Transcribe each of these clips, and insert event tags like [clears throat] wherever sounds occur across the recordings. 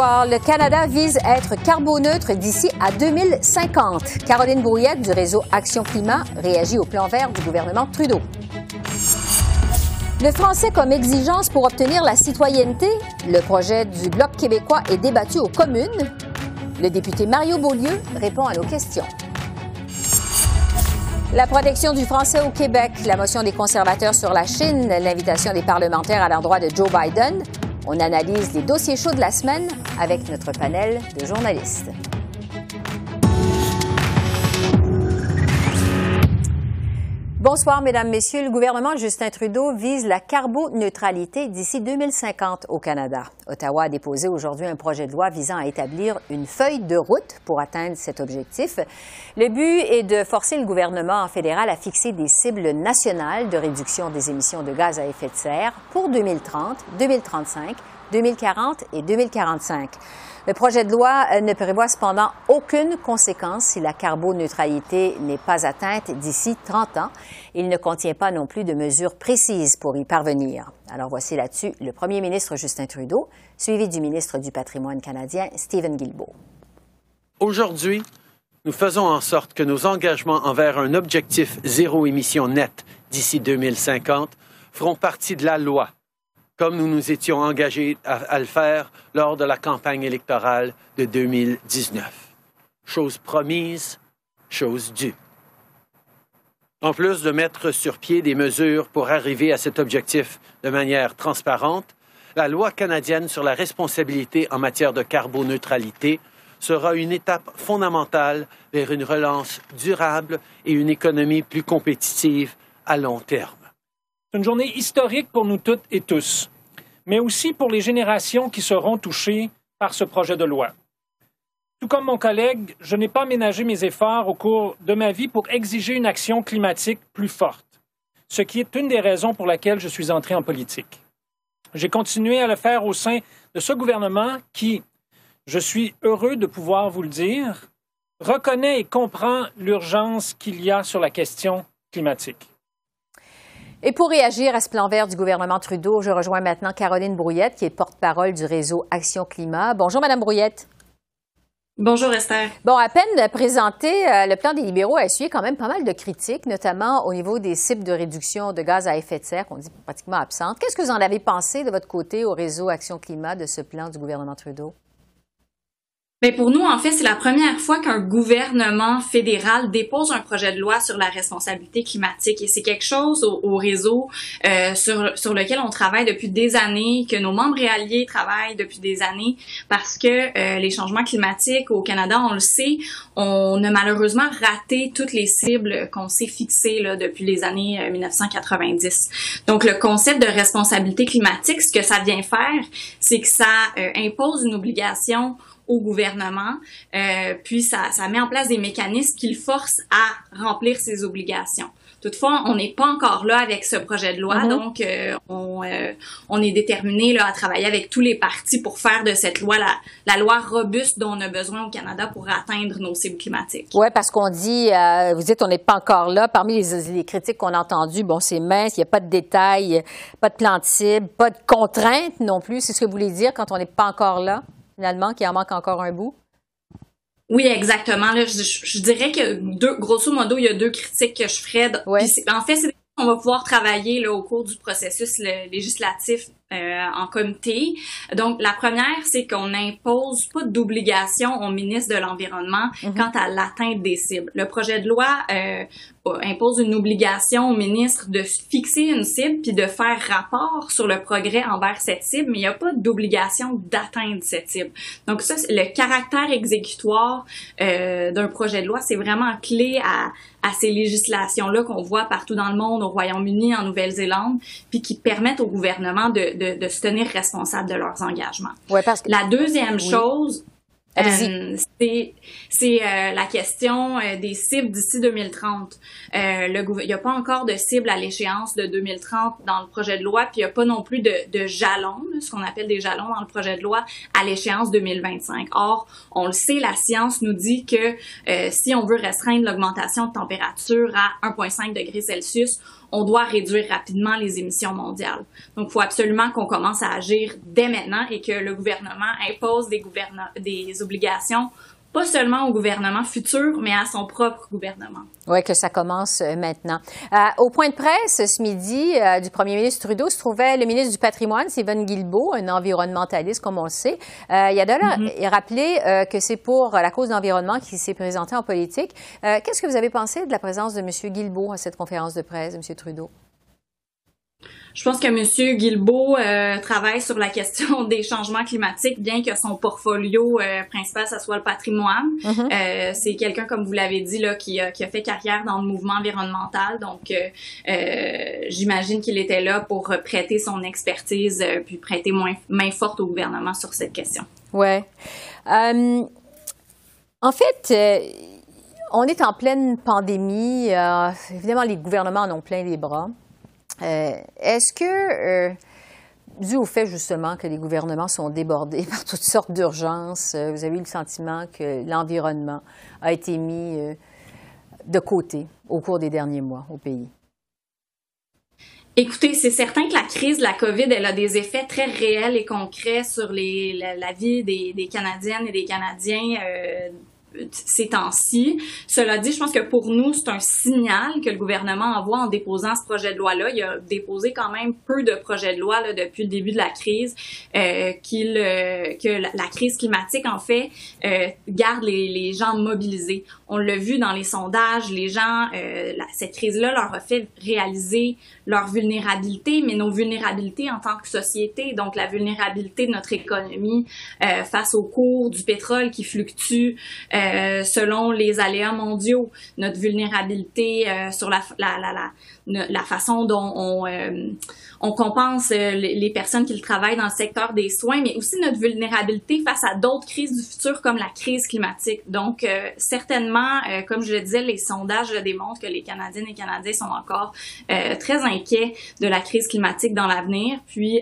Le Canada vise à être carboneutre d'ici à 2050. Caroline Brouillette du réseau Action Climat réagit au plan vert du gouvernement Trudeau. Le français comme exigence pour obtenir la citoyenneté. Le projet du Bloc québécois est débattu aux communes. Le député Mario Beaulieu répond à nos questions. La protection du français au Québec, la motion des conservateurs sur la Chine, l'invitation des parlementaires à l'endroit de Joe Biden, on analyse les dossiers chauds de la semaine avec notre panel de journalistes. Bonsoir, Mesdames, Messieurs. Le gouvernement Justin Trudeau vise la carboneutralité d'ici 2050 au Canada. Ottawa a déposé aujourd'hui un projet de loi visant à établir une feuille de route pour atteindre cet objectif. Le but est de forcer le gouvernement fédéral à fixer des cibles nationales de réduction des émissions de gaz à effet de serre pour 2030, 2035, 2040 et 2045. Le projet de loi euh, ne prévoit cependant aucune conséquence si la carboneutralité n'est pas atteinte d'ici 30 ans. Il ne contient pas non plus de mesures précises pour y parvenir. Alors voici là-dessus le premier ministre Justin Trudeau, suivi du ministre du patrimoine canadien Stephen Guilbeault. Aujourd'hui, nous faisons en sorte que nos engagements envers un objectif zéro émission net d'ici 2050 feront partie de la loi comme nous nous étions engagés à, le faire lors de la campagne électorale de 2019. Chose promise, chose due. En plus de mettre sur pied des mesures pour arriver à cet objectif de manière transparente, la loi canadienne sur la responsabilité en matière de carboneutralité sera une étape fondamentale vers une relance durable et une économie plus compétitive à long terme. C'est une journée historique pour nous toutes et tous, mais aussi pour les générations qui seront touchées par ce projet de loi. Tout comme mon collègue, je n'ai pas ménagé mes efforts au cours de ma vie pour exiger une action climatique plus forte, ce qui est une des raisons pour laquelle je suis entré en politique. J'ai continué à le faire au sein de ce gouvernement qui, je suis heureux de pouvoir vous le dire, reconnaît et comprend l'urgence qu'il y a sur la question climatique. Et pour réagir à ce plan vert du gouvernement Trudeau, je rejoins maintenant Caroline Brouillette, qui est porte-parole du réseau Action Climat. Bonjour, Madame Brouillette. Bonjour Esther. Bon, à peine présenté, euh, le plan des libéraux a essuyé quand même pas mal de critiques, notamment au niveau des cibles de réduction de gaz à effet de serre, qu'on dit pratiquement absentes. Qu'est-ce que vous en avez pensé de votre côté au réseau Action Climat de ce plan du gouvernement Trudeau? Mais pour nous, en fait, c'est la première fois qu'un gouvernement fédéral dépose un projet de loi sur la responsabilité climatique. Et c'est quelque chose au, réseau euh, sur, sur lequel on travaille depuis des années, que nos membres réaliers travaillent depuis des années, parce que euh, les changements climatiques au Canada, on le sait, on a malheureusement raté toutes les cibles qu'on s'est fixées là, depuis les années 1990. Euh, Donc, le concept de responsabilité climatique, ce que ça vient faire, c'est que ça impose une obligation au gouvernement, euh, puis ça, ça met en place des mécanismes qui le forcent à remplir ses obligations. Toutefois, on n'est pas encore là avec ce projet de loi, mm-hmm. donc euh, on, euh, on, est déterminé là, à travailler avec tous les partis pour faire de cette loi la, la, loi robuste dont on a besoin au Canada pour atteindre nos cibles climatiques. Oui, parce qu'on dit, euh, vous dites, on n'est pas encore là. Parmi les, les critiques qu'on a entendues, bon, c'est mince, il n'y a pas de détails, pas de plan de cible, pas de contraintes non plus. C'est ce que vous voulez dire quand on n'est pas encore là? Finalement, qu'il en manque encore un bout? Oui, exactement. je, dirais que deux, grosso modo, il y a deux critiques que je ferais. En fait, c'est on va pouvoir travailler là, au cours du processus législatif euh, en comité. Donc, la première, c'est qu'on n'impose pas d'obligation au ministre de l'Environnement mm-hmm. quant à l'atteinte des cibles. Le projet de loi euh, impose une obligation au ministre de fixer une cible puis de faire rapport sur le progrès envers cette cible, mais il n'y a pas d'obligation d'atteindre cette cible. Donc ça, le caractère exécutoire euh, d'un projet de loi, c'est vraiment clé à, à ces législations-là qu'on voit partout dans le monde, au Royaume-Uni, en Nouvelle-Zélande, puis qui permettent au gouvernement de, de, de, se tenir responsable de leurs engagements. Ouais, parce que... La deuxième chose, Euh, c'est euh, la question euh, des cibles d'ici 2030. le, il n'y a pas encore de cible à l'échéance de 2030 dans le projet de loi, puis il n'y a pas non plus de, de jalons, ce qu'on appelle des jalons dans le projet de loi à l'échéance 2025. Or, on le sait, la science nous dit que si on veut restreindre l'augmentation de température à 1,5 degrés Celsius, on doit réduire rapidement les émissions mondiales. Donc, il faut absolument qu'on commence à agir dès maintenant et que le gouvernement impose des, des obligations pas seulement au gouvernement futur, mais à son propre gouvernement. Oui, que ça commence euh, maintenant. Euh, au point de presse ce midi euh, du premier ministre Trudeau se trouvait le ministre du Patrimoine, Stephen Guilbeault, un environnementaliste, comme on le sait. il a d'ailleurs mm-hmm. rappelé que c'est pour la cause de l'environnement qu'il s'est présenté en politique. Qu'est-ce que vous avez pensé de la présence de M. Guilbeault à cette conférence de presse, M. Trudeau? Je pense que M. Guilbeault euh, travaille sur la question [laughs] des changements climatiques, bien que son portfolio euh, principal, ça soit le patrimoine. Mm-hmm. euh, c'est quelqu'un, comme vous l'avez dit, là, qui a, qui a fait carrière dans le mouvement environnemental. Donc, j'imagine qu'il était là pour prêter son expertise, puis prêter moins, main forte au gouvernement sur cette question. Ouais. en fait, on est en pleine pandémie. évidemment, les gouvernements en ont plein les bras. Euh, est-ce que, euh, dû au fait justement que les gouvernements sont débordés [laughs] par toutes sortes d'urgences, euh, vous avez eu le sentiment que l'environnement a été mis de côté au cours des derniers mois au pays? Écoutez, c'est certain que la crise de la COVID, elle a des effets très réels et concrets sur la, vie des, Canadiennes et des Canadiens ces temps-ci. Cela dit, je pense que pour nous, c'est un signal que le gouvernement envoie en déposant ce projet de loi-là. Il a déposé quand même peu de projets de loi depuis le début de la crise, euh, euh, que la, crise climatique, en fait, euh, garde les, gens mobilisés. On l'a vu dans les sondages, les gens, euh, cette crise-là leur a fait réaliser leur vulnérabilité, mais nos vulnérabilités en tant que société, donc la vulnérabilité de notre économie euh, face au cours du pétrole qui fluctue, euh, selon les aléas mondiaux, notre vulnérabilité sur la, la, la, la, façon dont on, on compense les, personnes qui travaillent dans le secteur des soins, mais aussi notre vulnérabilité face à d'autres crises du futur comme la crise climatique. Donc, certainement, comme je le disais, les sondages démontrent que les Canadiennes et Canadiens sont encore très inquiets de la crise climatique dans l'avenir. Puis,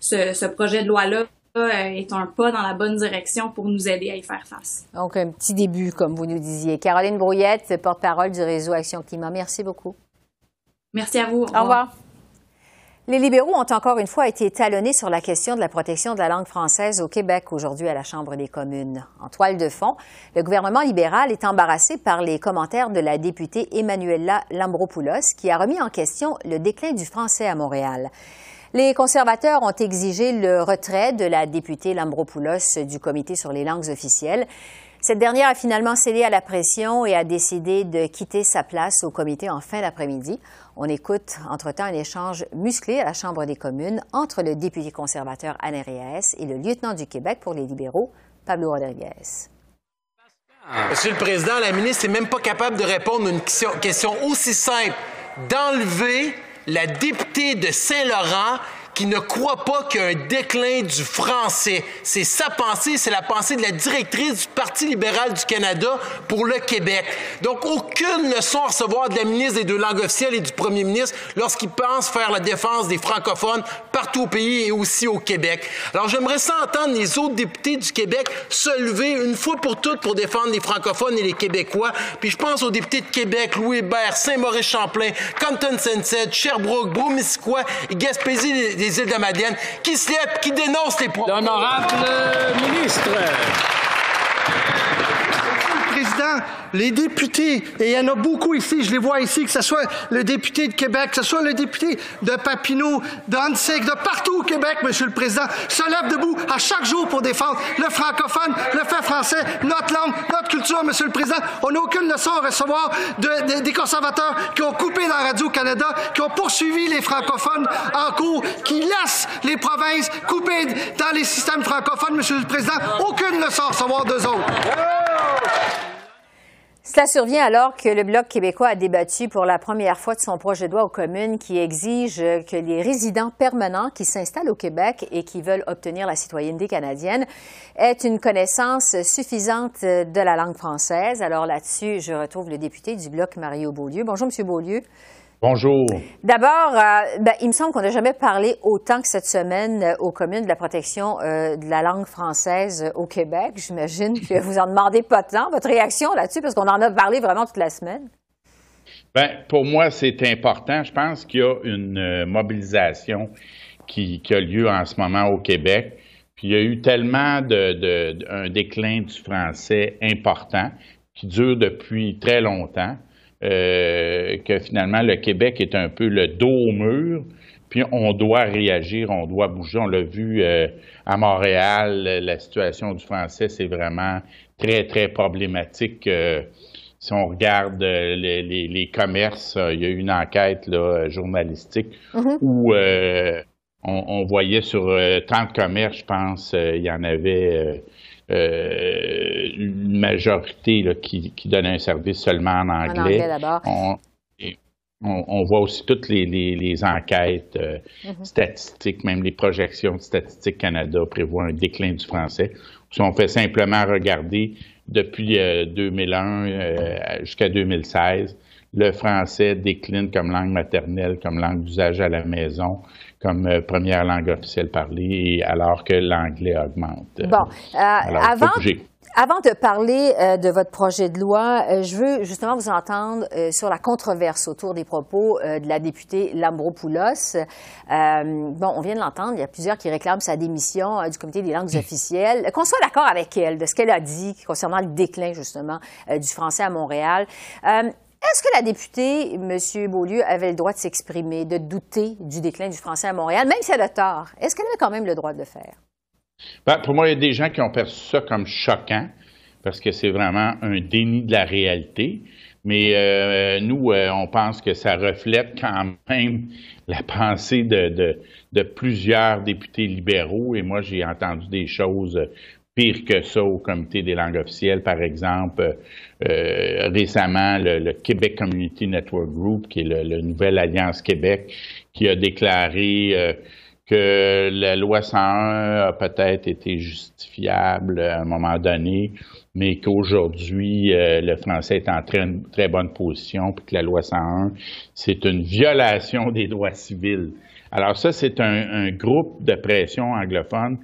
ce, ce projet de loi-là euh, est un pas dans la bonne direction pour nous aider à y faire face. Donc, un petit début, comme vous nous disiez. Caroline Brouillette, porte-parole du réseau Action Climat. Merci beaucoup. Merci à vous. Au revoir. Les libéraux ont encore une fois été talonnés sur la question de la protection de la langue française au Québec aujourd'hui à la Chambre des communes. En toile de fond, le gouvernement libéral est embarrassé par les commentaires de la députée Emmanuela Lambropoulos qui a remis en question le déclin du français à Montréal. Les conservateurs ont exigé le retrait de la députée Lambropoulos du comité sur les langues officielles. Cette dernière a finalement cédé à la pression et a décidé de quitter sa place au comité en fin d'après-midi. On écoute entre-temps un échange musclé à la Chambre des communes entre le député conservateur Anne et le lieutenant du Québec pour les libéraux, Pablo Rodriguez. Monsieur le Président, la ministre n'est même pas capable de répondre à une question aussi simple d'enlever la députée de Saint-Laurent qui ne croit pas qu'il y a un déclin du français. C'est sa pensée, c'est la pensée de la directrice du Parti libéral du Canada pour le Québec. Donc, aucune leçon à recevoir de la ministre des deux langues officielles et du premier ministre lorsqu'il pense faire la défense des francophones partout au pays et aussi au Québec. Alors, j'aimerais ça entendre les autres députés du Québec se lever une fois pour toutes pour défendre les francophones et les Québécois. Puis je pense aux députés de Québec, Louis Hébert, Saint-Maurice-Champlain, Compton-Sunset, Sherbrooke, Bromisquoi et Gaspésie des îles de Madeleine, qui se lève, qui dénonce les points. L'honorable ministre. Président, les députés, et il y en a beaucoup ici, je les vois ici, que ce soit le député de Québec, que ce soit le député de Papineau, d'Annecy, de partout au Québec, Monsieur le Président, se lèvent debout à chaque jour pour défendre le francophone, le fait français, notre langue, notre culture, Monsieur le Président. On n'a aucune leçon à recevoir de, des conservateurs qui ont coupé la Radio-Canada, qui ont poursuivi les francophones en cours, qui laissent les provinces couper dans les systèmes francophones, Monsieur le Président. Aucune leçon à recevoir d'eux autres. Cela survient alors que le Bloc québécois a débattu pour la première fois de son projet de loi aux communes qui exige que les résidents permanents qui s'installent au Québec et qui veulent obtenir la citoyenneté canadienne aient une connaissance suffisante de la langue française. Alors là-dessus, je retrouve le député du Bloc, Mario Beaulieu. Bonjour, Monsieur Beaulieu. Bonjour. D'abord, euh, ben, il me semble qu'on n'a jamais parlé autant que cette semaine euh, aux communes de la protection euh, de la langue française au Québec. J'imagine que vous en demandez pas tant. Votre réaction là-dessus, parce qu'on en a parlé vraiment toute la semaine. Ben, pour moi, c'est important. Je pense qu'il y a une mobilisation qui, a lieu en ce moment au Québec. Puis il y a eu tellement de, un déclin du français important qui dure depuis très longtemps euh, que finalement le Québec est un peu le dos au mur, puis on doit réagir, on doit bouger. On l'a vu euh, à Montréal, la situation du français, c'est vraiment très, très problématique. Euh, si on regarde les, commerces, il y a eu une enquête là, journalistique mm-hmm. où on, voyait sur 30 commerces, je pense, il y en avait une majorité qui, qui donne un service seulement en anglais. on, voit aussi toutes les, enquêtes euh, mm-hmm. statistiques, même les projections de Statistique Canada prévoient un déclin du français. Si on fait simplement regarder depuis 2001 euh, jusqu'à 2016, le français décline comme langue maternelle, comme langue d'usage à la maison, comme euh, première langue officielle parlée, alors que l'anglais augmente. Bon, euh, avant, avant de parler euh, de votre projet de loi, je veux justement vous entendre sur la controverse autour des propos de la députée Lambropoulos. bon, on vient de l'entendre, il y a plusieurs qui réclament sa démission du comité des langues officielles. Qu'on soit d'accord avec elle de ce qu'elle a dit concernant le déclin justement du français à Montréal. Est-ce que la députée, M. Beaulieu, avait le droit de s'exprimer, de douter du déclin du français à Montréal, même si elle a tort? Est-ce qu'elle avait quand même le droit de le faire? Ben, pour moi, il y a des gens qui ont perçu ça comme choquant, parce que c'est vraiment un déni de la réalité. Mais euh, nous, euh, on pense que ça reflète quand même la pensée de, de plusieurs députés libéraux. Et moi, j'ai entendu des choses pire que ça au comité des langues officielles. Par exemple, euh, récemment, le, Québec Community Network Group, qui est le, Nouvelle Alliance Québec, qui a déclaré euh, que la loi 101 a peut-être été justifiable à un moment donné, mais qu'aujourd'hui, euh, le français est en très, très bonne position, puis que la loi 101, c'est une violation des droits civils. Alors ça, c'est un, un, groupe de pression anglophone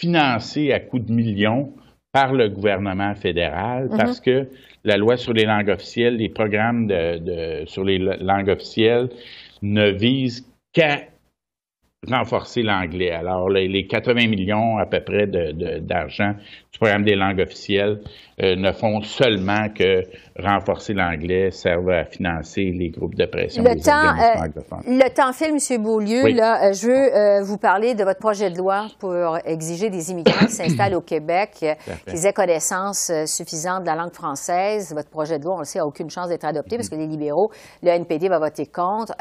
financé à coups de millions par le gouvernement fédéral mhm. parce que la loi sur les langues officielles, les programmes de, sur les langues officielles ne visent qu'à renforcer l'anglais. Alors, les, 80 millions à peu près d'argent du programme des langues officielles euh, ne font seulement que renforcer l'anglais, servent à financer les groupes de pression le temps, euh, Le temps file, M. Beaulieu. Là, euh, je veux vous parler de votre projet de loi pour exiger des immigrants qui s'installent au Québec qu'ils aient connaissance suffisante de la langue française. Votre projet de loi, on le sait, n'a aucune chance d'être adopté parce que les libéraux, le NPD va voter contre.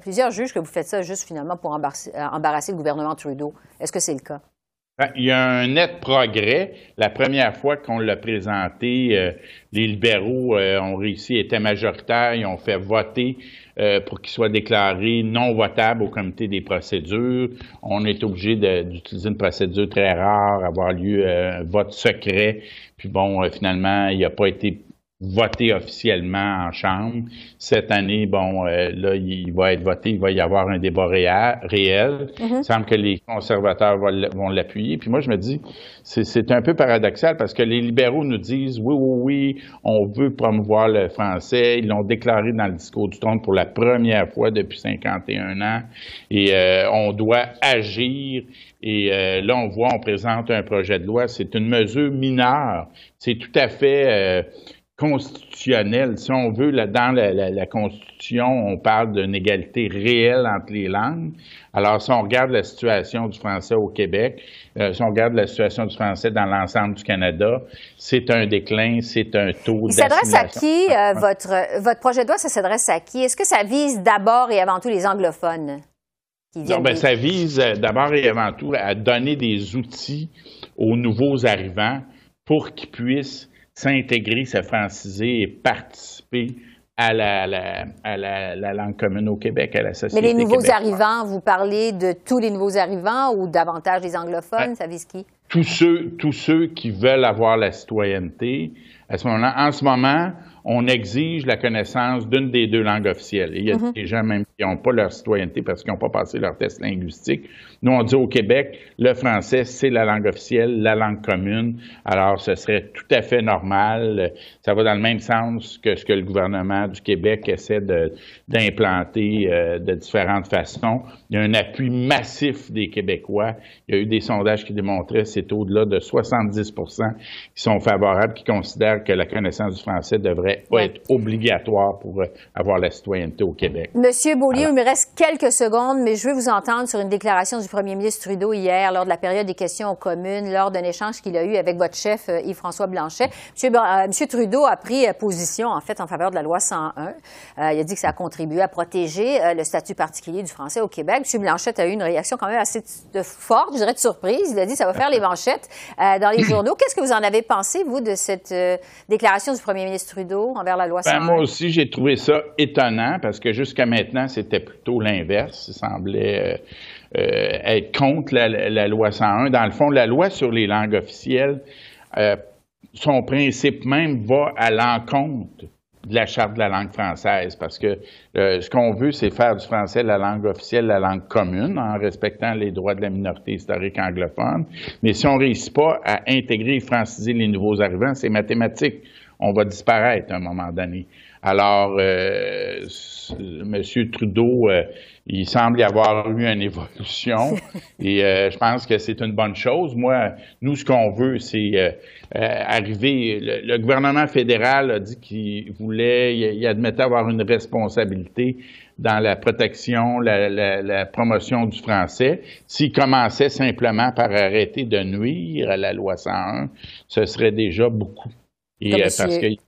plusieurs jugent que vous faites ça juste finalement pour embarrasser le gouvernement Trudeau. Est-ce que c'est le cas? Ben, il y a un net progrès. La première fois qu'on l'a présenté, euh, les libéraux euh, ont réussi, étaient majoritaires, ils ont fait voter euh, pour qu'il soit déclaré non votable au comité des procédures. On est obligé d'utiliser une procédure très rare, avoir lieu un vote secret. Puis bon, finalement, il n'a pas été voté officiellement en Chambre. Cette année, bon, euh, là, il va être voté, il va y avoir un débat réel. Mm-hmm. Il semble que les conservateurs vont l'appuyer. Puis moi, je me dis, c'est un peu paradoxal parce que les libéraux nous disent, oui, oui, oui, on veut promouvoir le français. Ils l'ont déclaré dans le discours du trône pour la première fois depuis 51 ans. Et euh, on doit agir. Et euh, là, on voit, on présente un projet de loi. C'est une mesure mineure. C'est tout à fait constitutionnelle. Si on veut, là, dans la, Constitution, on parle d'une égalité réelle entre les langues. Alors, si on regarde la situation du français au Québec, euh, si on regarde la situation du français dans l'ensemble du Canada, c'est un déclin, c'est un taux Il s'adresse à qui, euh, votre, votre projet de loi, ça s'adresse à qui? Est-ce que ça vise d'abord et avant tout les anglophones? non, ben, ça vise euh, d'abord et avant tout à donner des outils aux nouveaux arrivants pour qu'ils puissent s'intégrer, se franciser et participer à la, la, langue commune au Québec, à la société. Mais les nouveaux arrivants, vous parlez de tous les nouveaux arrivants ou davantage des anglophones, ça vise qui? Tous ceux, tous ceux qui veulent avoir la citoyenneté. À ce moment-là, en ce moment, on exige la connaissance d'une des deux langues officielles. il y a mhm. des gens même qui n'ont pas leur citoyenneté parce qu'ils n'ont pas passé leur test linguistique. Nous, on dit au Québec, le français, c'est la langue officielle, la langue commune. Alors, ce serait tout à fait normal. Ça va dans le même sens que ce que le gouvernement du Québec essaie d'implanter euh, de, différentes façons. Il y a un appui massif des Québécois. Il y a eu des sondages qui démontraient c'est au-delà de 70% qui sont favorables, qui considèrent que la connaissance du français devrait pas être obligatoire pour euh, avoir la citoyenneté au Québec. Monsieur Beaulieu, il me reste quelques secondes, mais je veux vous entendre sur une déclaration du premier ministre Trudeau hier, lors de la période des questions aux communes, lors d'un échange qu'il a eu avec votre chef euh, Yves-François Blanchet. Monsieur, euh, Trudeau a pris position, en fait, en faveur de la loi 101. il a dit que ça a contribué à protéger le statut particulier du français au Québec. Monsieur Blanchet a eu une réaction quand même assez forte, je dirais de surprise. Il a dit que ça va faire les manchettes dans les [clears throat] journaux. Qu'est-ce que vous en avez pensé, vous, de cette déclaration du premier ministre Trudeau? Envers la loi 101? Ben, moi aussi, j'ai trouvé ça étonnant parce que jusqu'à maintenant, c'était plutôt l'inverse. Il semblait euh, être contre la, loi 101. Dans le fond, la loi sur les langues officielles, euh, son principe même va à l'encontre de la charte de la langue française, parce que euh, ce qu'on veut, c'est faire du français la langue officielle, la langue commune, en respectant les droits de la minorité historique anglophone. Mais si on ne réussit pas à intégrer et franciser les nouveaux arrivants, c'est mathématique. On va disparaître à un moment donné. Alors, euh, M. Trudeau, euh, il semble y avoir eu une évolution [laughs] et euh, je pense que c'est une bonne chose. Moi, nous, ce qu'on veut, c'est arriver. Le, gouvernement fédéral a dit qu'il voulait, il, admettait avoir une responsabilité dans la protection, la, la promotion du français. S'il commençait simplement par arrêter de nuire à la loi 101, ce serait déjà beaucoup. Et, parce qu'il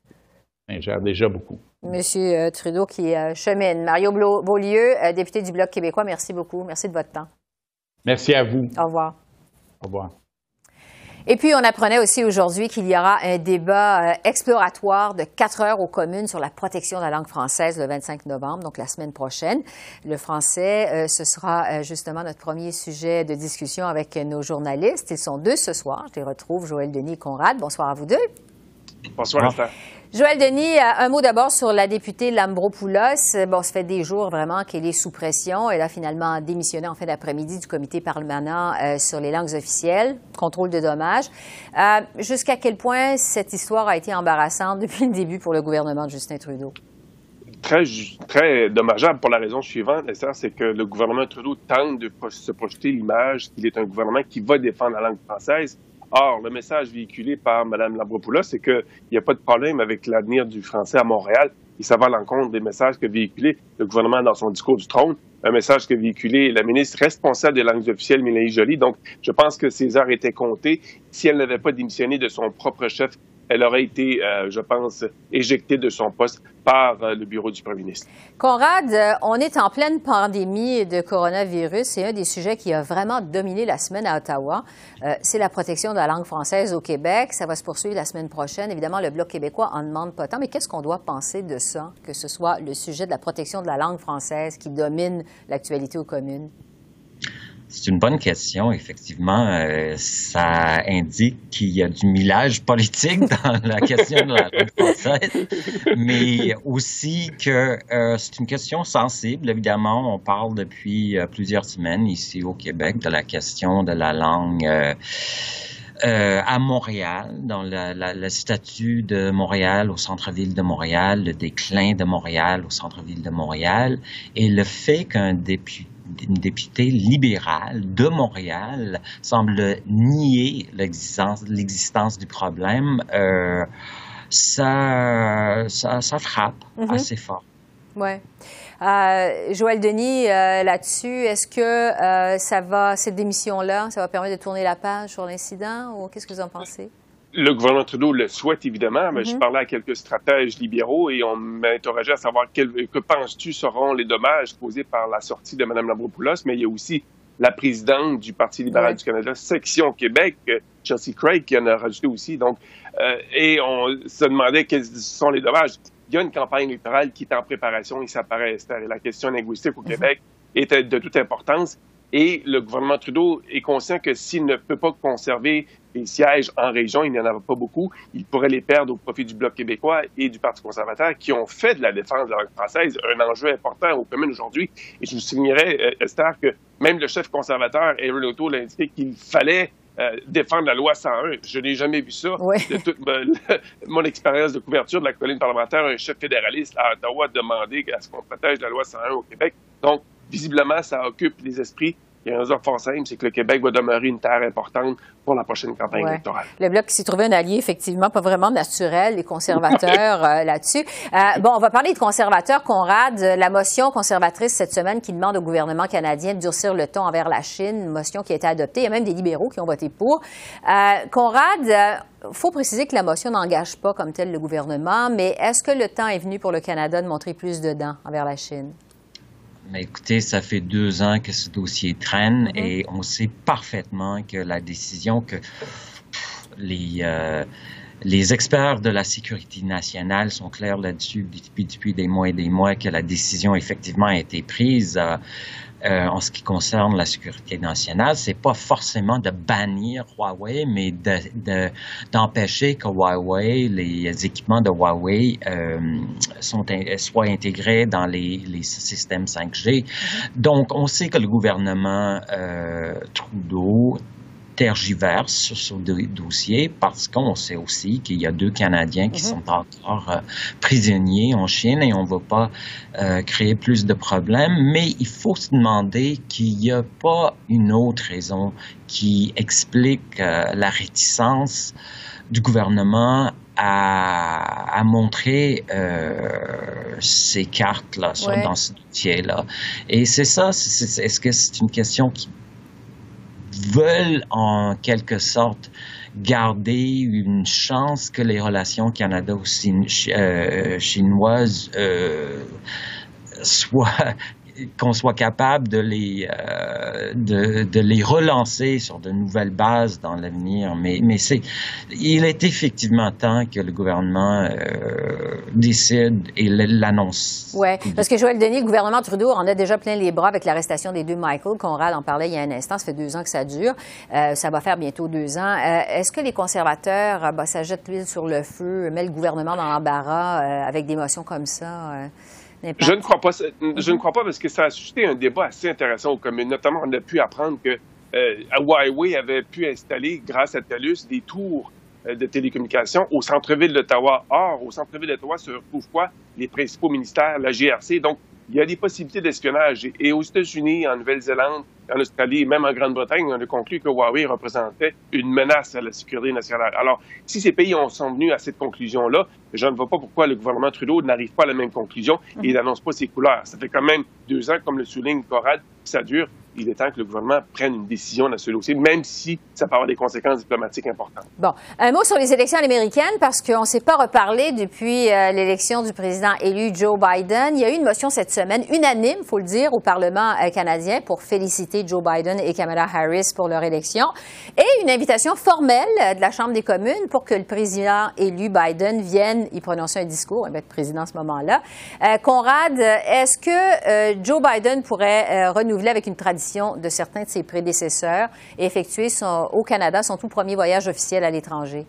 gère déjà beaucoup. Monsieur euh, Trudeau qui euh, chemine. Mario Beaulieu, euh, député du Bloc québécois, merci beaucoup. Merci de votre temps. Merci à vous. Au revoir. Au revoir. Et puis, on apprenait aussi aujourd'hui qu'il y aura un débat exploratoire de quatre heures aux communes sur la protection de la langue française le 25 novembre, donc la semaine prochaine. Le français, ce sera justement notre premier sujet de discussion avec nos journalistes. Ils sont deux ce soir. Je les retrouve, Joël Denis et Conrad. Bonsoir à vous deux. Bonsoir, Bonsoir. Joël Denis, euh, un mot d'abord sur la députée Lambropoulos. Bon, ça fait des jours vraiment qu'elle est sous pression. Elle a finalement démissionné en fin d'après-midi du comité parlementaire euh, sur les langues officielles, contrôle de dommages. Euh, jusqu'à quel point cette histoire a été embarrassante [laughs] depuis le début pour le gouvernement de Justin Trudeau? Très, très dommageable pour la raison suivante, c'est que le gouvernement Trudeau tente de se projeter l'image qu'il est un gouvernement qui va défendre la langue française Or, le message véhiculé par Mme Labropoulos, c'est qu'il n'y a pas de problème avec l'avenir du français à Montréal. Et ça va à l'encontre des messages que véhiculé le gouvernement dans son discours du trône, un message que véhiculé la ministre responsable des langues officielles, Mélanie Joly. Donc, je pense que ses heures étaient comptées. Si elle n'avait pas démissionné de son propre chef elle aurait été, euh, je pense, éjectée de son poste par euh, le bureau du premier ministre. Conrad, euh, on est en pleine pandémie de coronavirus C'est un des sujets qui a vraiment dominé la semaine à Ottawa. c'est la protection de la langue française au Québec. Ça va se poursuivre la semaine prochaine. Évidemment, le Bloc québécois en demande pas tant. Mais qu'est-ce qu'on doit penser de ça, que ce soit le sujet de la protection de la langue française qui domine l'actualité aux communes? C'est une bonne question. Effectivement, euh, ça indique qu'il y a du millage politique [laughs] dans la question de la langue française, mais aussi que euh, c'est une question sensible. Évidemment, on parle depuis euh, plusieurs semaines ici au Québec de la question de la langue. à Montréal, dans le statut de Montréal au centre-ville de Montréal, le déclin de Montréal au centre-ville de Montréal, et le fait qu'un député une députée libérale de Montréal semble nier l'existence du problème, euh, ça, ça, frappe mm-hmm. assez fort. Oui. Euh, Joël Denis, euh, là-dessus, est-ce que ça va, cette démission-là, ça va permettre de tourner la page sur l'incident ou qu'est-ce que vous en pensez? Le gouvernement Trudeau le souhaite évidemment, mais je mhm. parlais à quelques stratèges libéraux et on m'interrogeait à savoir que penses-tu seront les dommages causés par la sortie de Mme Labropoulos, mais il y a aussi la présidente du Parti libéral du Canada, section Québec, Chelsea Craig, qui en a rajouté aussi. Donc, et on se demandait quels sont les dommages. Il y a une campagne électorale qui est en préparation, il s'apparaît. La question linguistique au mhm. Québec est de toute importance. Et le gouvernement Trudeau est conscient que s'il ne peut pas conserver les sièges en région, il n'y en a pas beaucoup, il pourrait les perdre au profit du Bloc québécois et du Parti conservateur qui ont fait de la défense de la langue française un enjeu important aux communes aujourd'hui. Et je vous soulignerais, euh, Esther, que même le chef conservateur, Aaron O'Toole, a indiqué qu'il fallait euh, défendre la loi 101. Je n'ai jamais vu ça. De toute mon expérience de couverture de la colline parlementaire, un chef fédéraliste à Ottawa a demandé à ce qu'on protège la loi 101 au Québec. Donc, visiblement, ça occupe les esprits. Il y a un raison fort simple, c'est que le Québec va demeurer une terre importante pour la prochaine campagne électorale. Le Bloc s'est trouvé un allié, effectivement, pas vraiment naturel, les conservateurs [laughs] euh, là-dessus. Euh, bon, on va parler de conservateurs. Conrad, la motion conservatrice cette semaine qui demande au gouvernement canadien de durcir le ton envers la Chine, une motion qui a été adoptée. Il y a même des libéraux qui ont voté pour. Euh, Conrad, il faut préciser que la motion n'engage pas comme tel le gouvernement, mais est-ce que le temps est venu pour le Canada de montrer plus de dents envers la Chine? Mais écoutez, ça fait deux ans que ce dossier traîne mm-hmm. et on sait parfaitement que la décision que les, euh, les experts de la sécurité nationale sont clairs là-dessus depuis, depuis, des mois et des mois que la décision effectivement a été prise. Euh, euh, en ce qui concerne la sécurité nationale, c'est pas forcément de bannir Huawei, mais d'empêcher que Huawei, les équipements de Huawei euh, sont, soient intégrés dans les, les systèmes 5G. Mm-hmm. Donc, on sait que le gouvernement euh, Trudeau tergiverse sur ce dossier parce qu'on sait aussi qu'il y a deux Canadiens qui mhm. sont encore euh, prisonniers en Chine et on ne va pas euh, créer plus de problèmes. Mais il faut se demander qu'il n'y a pas une autre raison qui explique euh, la réticence du gouvernement à, à montrer ces cartes-là dans ce dossier-là. Et c'est ça, est-ce que c'est une question qui veulent en quelque sorte garder une chance que les relations canado-chinoises euh, soient qu'on soit capable de les euh, de, de, les relancer sur de nouvelles bases dans l'avenir. Mais, mais c'est il est effectivement temps que le gouvernement euh, décide et l'annonce. Oui, parce que Joël Denis, le gouvernement Trudeau en a déjà plein les bras avec l'arrestation des deux Michael. Conrad en parlait il y a un instant. Ça fait deux ans que ça dure. Euh, ça va faire bientôt deux ans. Euh, est-ce que les conservateurs, bah, ça jette l'huile sur le feu, met le gouvernement dans l'embarras avec des motions comme ça? Je ne crois pas. Je ne crois pas parce que ça a suscité un débat assez intéressant aux communes. Notamment, on a pu apprendre que euh, Huawei avait pu installer, grâce à TELUS, des tours euh, de télécommunications au centre-ville d'Ottawa. Or, au centre-ville d'Ottawa se retrouvent quoi? Les principaux ministères, la GRC. Donc, il y a des possibilités d'espionnage. Et aux États-Unis, en Nouvelle-Zélande, en Australie et même en Grande-Bretagne, on a conclu que Huawei représentait une menace à la sécurité nationale. Alors, si ces pays ont, sont venus à cette conclusion-là, je ne vois pas pourquoi le gouvernement Trudeau n'arrive pas à la même conclusion et il n'annonce pas ses couleurs. Ça fait quand même deux ans, comme le souligne Corrad, que ça dure il est temps que le gouvernement prenne une décision dans ce dossier, même si ça peut avoir des conséquences diplomatiques importantes. Bon, un mot sur les élections américaines, parce qu'on ne s'est pas reparlé depuis euh, l'élection du président élu Joe Biden. Il y a eu une motion cette semaine, unanime, il faut le dire, au Parlement euh, canadien pour féliciter Joe Biden et Kamala Harris pour leur élection, et une invitation formelle euh, de la Chambre des communes pour que le président élu Biden vienne y prononcer un discours, il va être président à ce moment-là. Conrad, est-ce que Joe Biden pourrait renouveler avec une tradition de certains de ses prédécesseurs et effectuer son, au Canada son tout premier voyage officiel à l'étranger?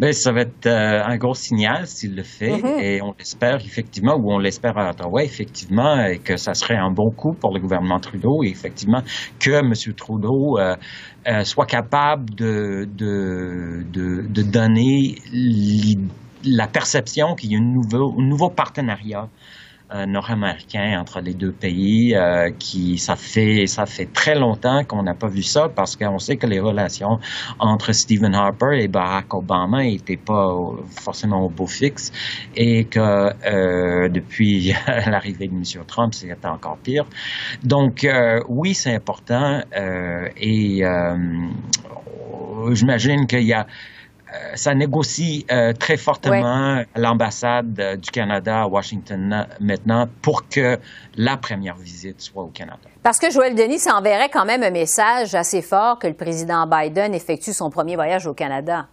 Bien, ça va être euh, un gros signal s'il le fait mm-hmm. et on l'espère effectivement, ou on l'espère à Ottawa effectivement, et que ça serait un bon coup pour le gouvernement Trudeau et effectivement que M. Trudeau euh, euh, soit capable de, de, de, de donner la perception qu'il y a un nouveau, un nouveau partenariat euh, nord-américain entre les deux pays euh, qui ça fait ça fait très longtemps qu'on n'a pas vu ça parce qu'on sait que les relations entre Stephen Harper et Barack Obama n'étaient pas forcément au beau fixe et que euh, depuis [laughs] l'arrivée de M. Trump c'est encore pire donc oui c'est important et j'imagine qu'il y a euh, ça négocie euh, très fortement l'ambassade euh, du Canada à Washington maintenant pour que la première visite soit au Canada. Parce que Joël Denis, ça enverrait quand même un message assez fort que le président Biden effectue son premier voyage au Canada.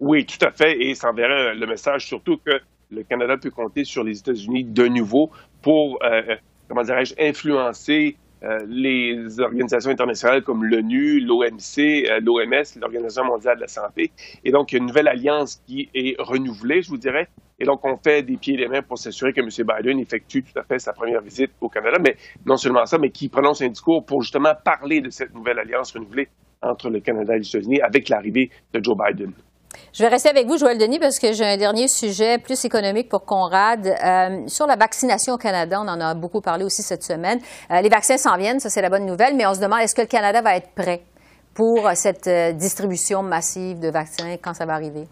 Oui, tout à fait. Et ça enverrait le message surtout que le Canada peut compter sur les États-Unis de nouveau pour, euh, comment dirais-je, influencer euh, les organisations internationales comme l'ONU, l'OMC, euh, l'OMS, l'Organisation mondiale de la santé. Et donc, il y a une nouvelle alliance qui est renouvelée, je vous dirais. Et donc, on fait des pieds et des mains pour s'assurer que M. Biden effectue tout à fait sa première visite au Canada. Mais non seulement ça, mais qui prononce un discours pour justement parler de cette nouvelle alliance renouvelée entre le Canada et les États-Unis avec l'arrivée de Joe Biden. Je vais rester avec vous, Joël Denis, parce que j'ai un dernier sujet plus économique pour Conrad. Euh, sur la vaccination au Canada, on en a beaucoup parlé aussi cette semaine. Euh, les vaccins s'en viennent, ça c'est la bonne nouvelle, mais on se demande est-ce que le Canada va être prêt pour cette euh, distribution massive de vaccins quand ça va arriver?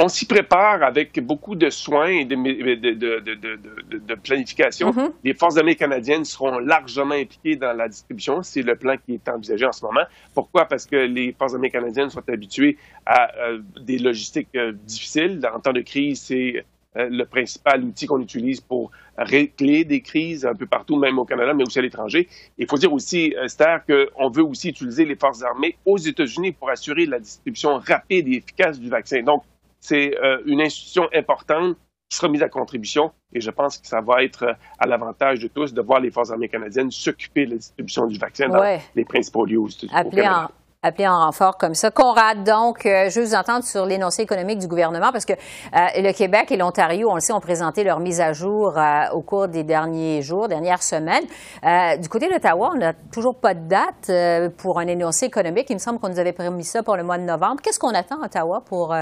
On s'y prépare avec beaucoup de soins et de, de, planification. Mm-hmm. Les forces armées canadiennes seront largement impliquées dans la distribution. C'est le plan qui est envisagé en ce moment. Pourquoi? Parce que les forces armées canadiennes sont habituées à euh, des logistiques euh, difficiles. En temps de crise, c'est euh, le principal outil qu'on utilise pour régler des crises un peu partout, même au Canada, mais aussi à l'étranger. Il faut dire aussi, Esther, qu'on veut aussi utiliser les forces armées aux États-Unis pour assurer la distribution rapide et efficace du vaccin. Donc, c'est euh, une institution importante qui sera mise à contribution et je pense que ça va être euh, à l'avantage de tous de voir les Forces armées canadiennes s'occuper de la distribution du vaccin dans les principaux lieux au Canada appelé en renfort comme ça. Conrad, donc, euh, je veux vous entendre sur l'énoncé économique du gouvernement parce que le Québec et l'Ontario, on le sait, ont présenté leur mise à jour au cours des derniers jours, dernières semaines. du côté d'Ottawa, on n'a toujours pas de date pour un énoncé économique. Il me semble qu'on nous avait promis ça pour le mois de novembre. Qu'est-ce qu'on attend à Ottawa pour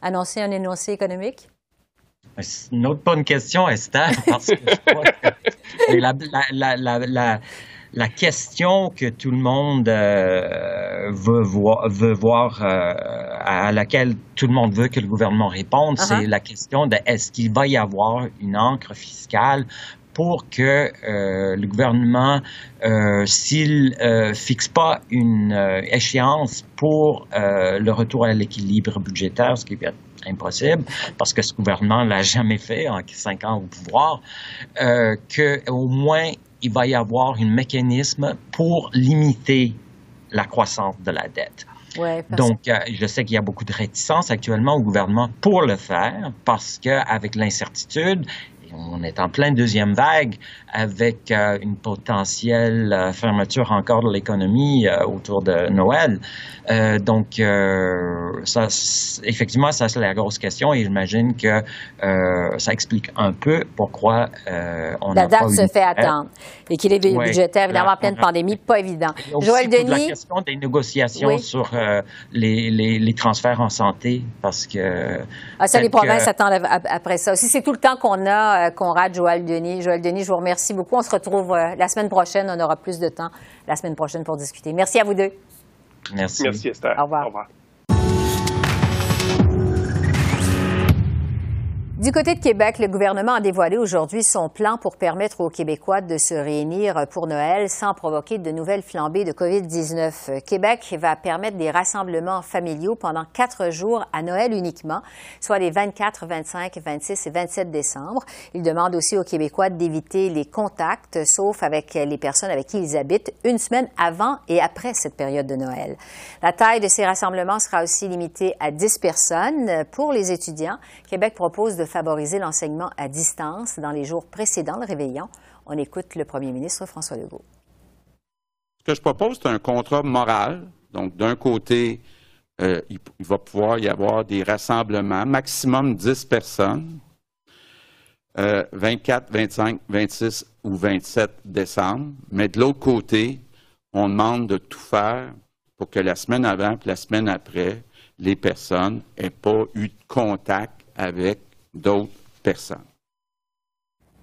annoncer un énoncé économique? C'est une autre bonne question, Esther, parce que je crois que [laughs] la, la, la, la, question que tout le monde euh, veut voir, veut voir euh, à laquelle tout le monde veut que le gouvernement réponde, c'est uh-huh. la question de est-ce qu'il va y avoir une encre fiscale pour que euh, le gouvernement, s'il euh, fixe pas une échéance pour le retour à l'équilibre budgétaire, ce qui est impossible, parce que ce gouvernement l'a jamais fait en cinq ans au pouvoir, euh, que au moins il va y avoir un mécanisme pour limiter la croissance de la dette. Ouais, Donc, je sais qu'il y a beaucoup de réticence actuellement au gouvernement pour le faire parce qu'avec l'incertitude on est en pleine deuxième vague avec euh, une potentielle euh, fermeture encore de l'économie euh, autour de Noël. donc, ça, effectivement, ça c'est la grosse question et j'imagine que ça explique un peu pourquoi on la date se fait attendre. L'équilibre budgétaire, évidemment, en pleine pandémie, pas évident. Joël Denis. La question des négociations sur les, les, transferts en santé, parce que. Ah, ça, les provinces attendent après ça. Si c'est tout le temps qu'on a, Conrad, Joël Denis. Joël Denis, je vous remercie beaucoup. On se retrouve euh, la semaine prochaine. On aura plus de temps la semaine prochaine pour discuter. Merci à vous deux. Merci. Merci, Esther. Au revoir. Au revoir. Du côté de Québec, le gouvernement a dévoilé aujourd'hui son plan pour permettre aux Québécois de se réunir pour Noël sans provoquer de nouvelles flambées de COVID-19. Québec va permettre des rassemblements familiaux pendant quatre jours à Noël uniquement, soit les 24, 25, 26 et 27 décembre. Il demande aussi aux Québécois d'éviter les contacts, sauf avec les personnes avec qui ils habitent, une semaine avant et après cette période de Noël. La taille de ces rassemblements sera aussi limitée à 10 personnes. Pour les étudiants, Québec propose de favoriser l'enseignement à distance dans les jours précédant le réveillon. On écoute le premier ministre François Legault. Ce que je propose, c'est un contrat moral. Donc, d'un côté, euh, il, va pouvoir y avoir des rassemblements, maximum 10 personnes, 24, 25, 26 ou 27 décembre. Mais de l'autre côté, on demande de tout faire pour que la semaine avant et la semaine après, les personnes n'aient pas eu de contact avec d'autres personnes.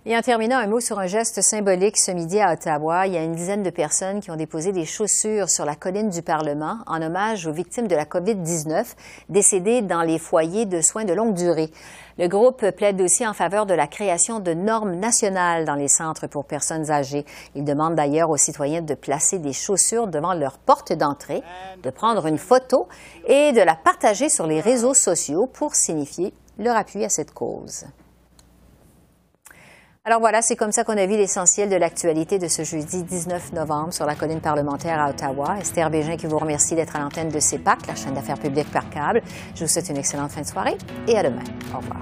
Et en terminant, un mot sur un geste symbolique ce midi à Ottawa. Il y a une dizaine de personnes qui ont déposé des chaussures sur la colline du Parlement en hommage aux victimes de la COVID-19 décédées dans les foyers de soins de longue durée. Le groupe plaide aussi en faveur de la création de normes nationales dans les centres pour personnes âgées. Il demande d'ailleurs aux citoyens de placer des chaussures devant leur porte d'entrée, de prendre une photo et de la partager sur les réseaux sociaux pour signifier leur appui à cette cause. Alors voilà, c'est comme ça qu'on a vu l'essentiel de l'actualité de ce jeudi 19 novembre sur la colline parlementaire à Ottawa. Esther Bégin qui vous remercie d'être à l'antenne de CEPAC, la chaîne d'affaires publiques par câble. Je vous souhaite une excellente fin de soirée et à demain. Au revoir.